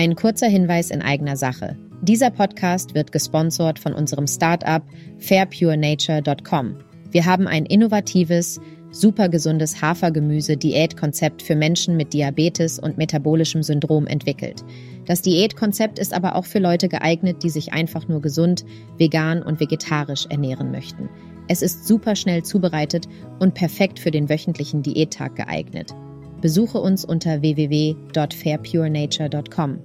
Ein kurzer Hinweis in eigener Sache. Dieser Podcast wird gesponsert von unserem Startup fairpurenature.com. Wir haben ein innovatives, super gesundes Hafergemüse-Diätkonzept für Menschen mit Diabetes und metabolischem Syndrom entwickelt. Das Diätkonzept ist aber auch für Leute geeignet, die sich einfach nur gesund, vegan und vegetarisch ernähren möchten. Es ist super schnell zubereitet und perfekt für den wöchentlichen Diättag geeignet. Besuche uns unter www.fairpurenature.com.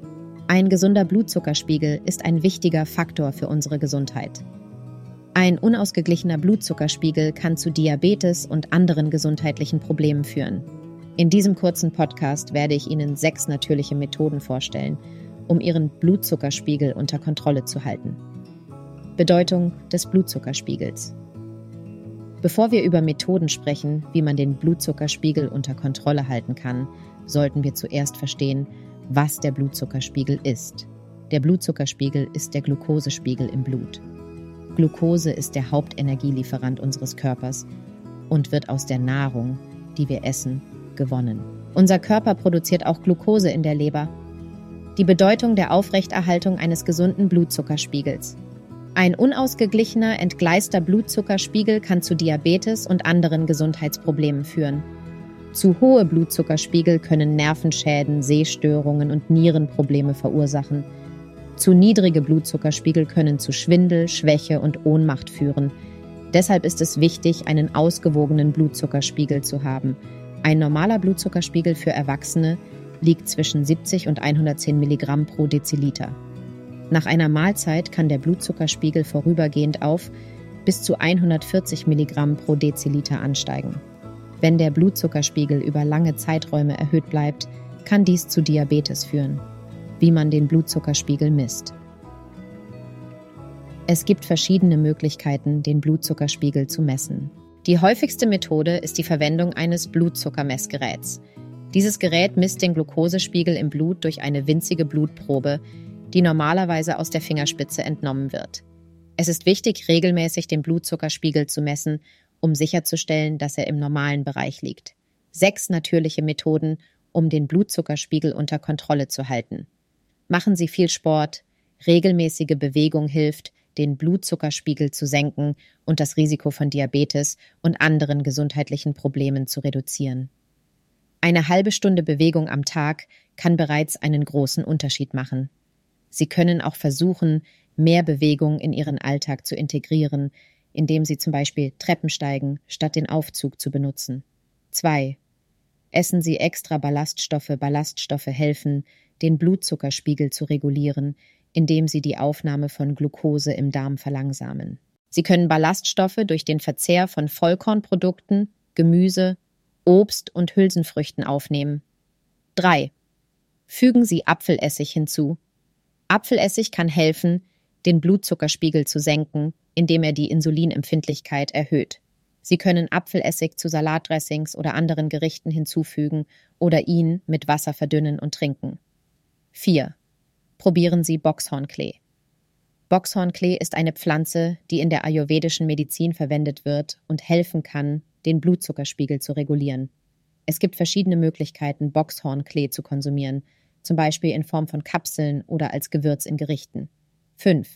Ein gesunder Blutzuckerspiegel ist ein wichtiger Faktor für unsere Gesundheit. Ein unausgeglichener Blutzuckerspiegel kann zu Diabetes und anderen gesundheitlichen Problemen führen. In diesem kurzen Podcast werde ich Ihnen sechs natürliche Methoden vorstellen, um Ihren Blutzuckerspiegel unter Kontrolle zu halten. Bedeutung des Blutzuckerspiegels. Bevor wir über Methoden sprechen, wie man den Blutzuckerspiegel unter Kontrolle halten kann, sollten wir zuerst verstehen, was der Blutzuckerspiegel ist. Der Blutzuckerspiegel ist der Glukosespiegel im Blut. Glucose ist der Hauptenergielieferant unseres Körpers und wird aus der Nahrung, die wir essen, gewonnen. Unser Körper produziert auch Glucose in der Leber. Die Bedeutung der Aufrechterhaltung eines gesunden Blutzuckerspiegels. Ein unausgeglichener, entgleister Blutzuckerspiegel kann zu Diabetes und anderen Gesundheitsproblemen führen. Zu hohe Blutzuckerspiegel können Nervenschäden, Sehstörungen und Nierenprobleme verursachen – zu niedrige Blutzuckerspiegel können zu Schwindel, Schwäche und Ohnmacht führen. Deshalb ist es wichtig, einen ausgewogenen Blutzuckerspiegel zu haben. Ein normaler Blutzuckerspiegel für Erwachsene liegt zwischen 70 und 110 Milligramm pro Deziliter. Nach einer Mahlzeit kann der Blutzuckerspiegel vorübergehend auf bis zu 140 Milligramm pro Deziliter ansteigen. Wenn der Blutzuckerspiegel über lange Zeiträume erhöht bleibt, kann dies zu Diabetes führen wie man den Blutzuckerspiegel misst. Es gibt verschiedene Möglichkeiten, den Blutzuckerspiegel zu messen. Die häufigste Methode ist die Verwendung eines Blutzuckermessgeräts. Dieses Gerät misst den Glukosespiegel im Blut durch eine winzige Blutprobe, die normalerweise aus der Fingerspitze entnommen wird. Es ist wichtig, regelmäßig den Blutzuckerspiegel zu messen, um sicherzustellen, dass er im normalen Bereich liegt. Sechs natürliche Methoden, um den Blutzuckerspiegel unter Kontrolle zu halten. Machen Sie viel Sport, regelmäßige Bewegung hilft, den Blutzuckerspiegel zu senken und das Risiko von Diabetes und anderen gesundheitlichen Problemen zu reduzieren. Eine halbe Stunde Bewegung am Tag kann bereits einen großen Unterschied machen. Sie können auch versuchen, mehr Bewegung in Ihren Alltag zu integrieren, indem Sie zum Beispiel Treppen steigen, statt den Aufzug zu benutzen. 2. Essen Sie extra Ballaststoffe. Ballaststoffe helfen, den Blutzuckerspiegel zu regulieren, indem sie die Aufnahme von Glucose im Darm verlangsamen. Sie können Ballaststoffe durch den Verzehr von Vollkornprodukten, Gemüse, Obst und Hülsenfrüchten aufnehmen. 3. Fügen Sie Apfelessig hinzu. Apfelessig kann helfen, den Blutzuckerspiegel zu senken, indem er die Insulinempfindlichkeit erhöht. Sie können Apfelessig zu Salatdressings oder anderen Gerichten hinzufügen oder ihn mit Wasser verdünnen und trinken. 4. Probieren Sie Boxhornklee. Boxhornklee ist eine Pflanze, die in der ayurvedischen Medizin verwendet wird und helfen kann, den Blutzuckerspiegel zu regulieren. Es gibt verschiedene Möglichkeiten, Boxhornklee zu konsumieren, zum Beispiel in Form von Kapseln oder als Gewürz in Gerichten. 5.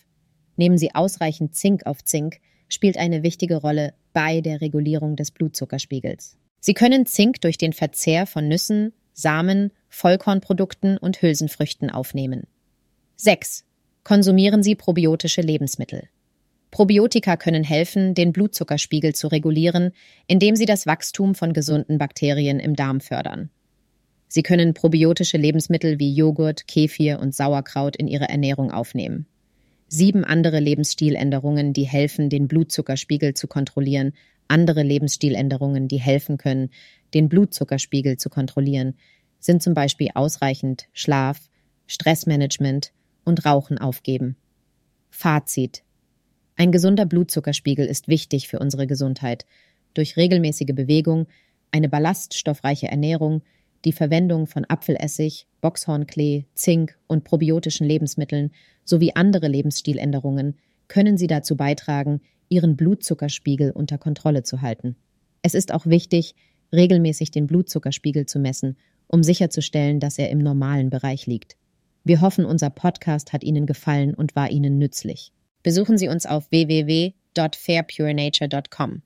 Nehmen Sie ausreichend Zink auf Zink, spielt eine wichtige Rolle bei der Regulierung des Blutzuckerspiegels. Sie können Zink durch den Verzehr von Nüssen, Samen, Vollkornprodukten und Hülsenfrüchten aufnehmen. 6. Konsumieren Sie probiotische Lebensmittel. Probiotika können helfen, den Blutzuckerspiegel zu regulieren, indem sie das Wachstum von gesunden Bakterien im Darm fördern. Sie können probiotische Lebensmittel wie Joghurt, Kefir und Sauerkraut in Ihre Ernährung aufnehmen. Sieben andere Lebensstiländerungen, die helfen, den Blutzuckerspiegel zu kontrollieren, andere Lebensstiländerungen, die helfen können, den Blutzuckerspiegel zu kontrollieren, sind zum Beispiel ausreichend Schlaf, Stressmanagement und Rauchen aufgeben. Fazit. Ein gesunder Blutzuckerspiegel ist wichtig für unsere Gesundheit. Durch regelmäßige Bewegung, eine ballaststoffreiche Ernährung, die Verwendung von Apfelessig, Boxhornklee, Zink und probiotischen Lebensmitteln sowie andere Lebensstiländerungen können Sie dazu beitragen, Ihren Blutzuckerspiegel unter Kontrolle zu halten. Es ist auch wichtig, regelmäßig den Blutzuckerspiegel zu messen, um sicherzustellen, dass er im normalen Bereich liegt. Wir hoffen, unser Podcast hat Ihnen gefallen und war Ihnen nützlich. Besuchen Sie uns auf www.fairpurenature.com.